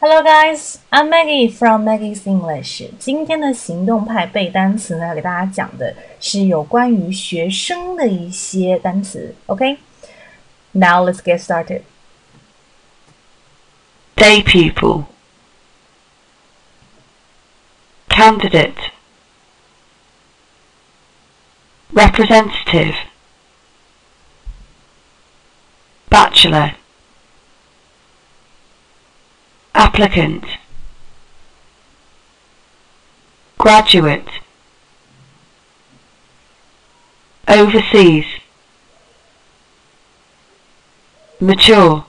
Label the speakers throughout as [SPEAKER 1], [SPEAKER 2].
[SPEAKER 1] Hello guys, I'm Maggie from Maggie's English。今天的行动派背单词呢，要给大家讲的是有关于学生的一些单词。OK，now、okay? let's get started.
[SPEAKER 2] Day pupil, candidate, representative, bachelor Applicant graduate overseas mature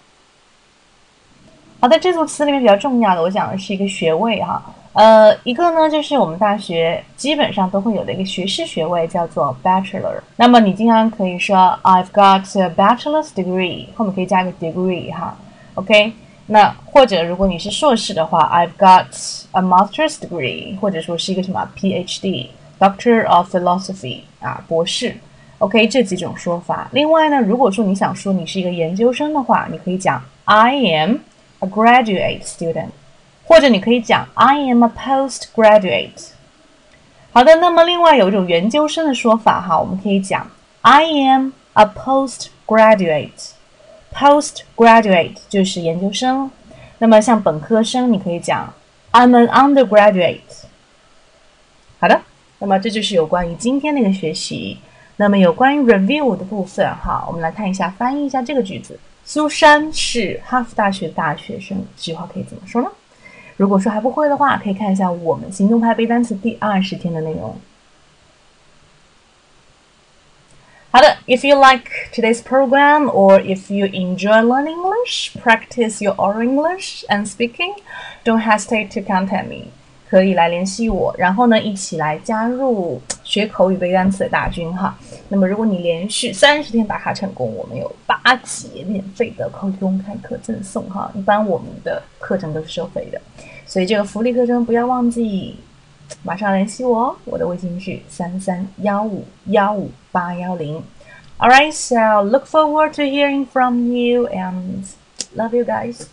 [SPEAKER 1] 好的，这组词里面比较重要的，我讲的是一个学位哈。呃，一个呢就是我们大学基本上都会有的一个学士学位，叫做 bachelor。那么你经常可以说 I've got a bachelor's degree，后面可以加个 degree 哈。OK。那或者如果你是硕士的话，I've got a master's degree，或者说是一个什么 PhD，Doctor of Philosophy 啊，博士。OK，这几种说法。另外呢，如果说你想说你是一个研究生的话，你可以讲 I am a graduate student，或者你可以讲 I am a postgraduate。好的，那么另外有一种研究生的说法哈，我们可以讲 I am a postgraduate。 Postgraduate 就是研究生，那么像本科生，你可以讲 I'm an undergraduate。好的，那么这就是有关于今天那个学习。那么有关于 review 的部分，哈，我们来看一下，翻译一下这个句子。苏珊是哈佛大学大学生，这句话可以怎么说呢？如果说还不会的话，可以看一下我们行动派背单词第二十天的内容。好的，If you like today's program or if you enjoy learning English, practice your oral English and speaking, don't hesitate to contact me. 可以来联系我，然后呢，一起来加入学口语背单词的大军哈。那么，如果你连续三十天打卡成功，我们有八节免费的口语公开课赠送哈。一般我们的课程都是收费的，所以这个福利课程不要忘记。马上联系我，我的微信是三三幺五幺五八幺零。Alright, so look forward to hearing from you and love you guys.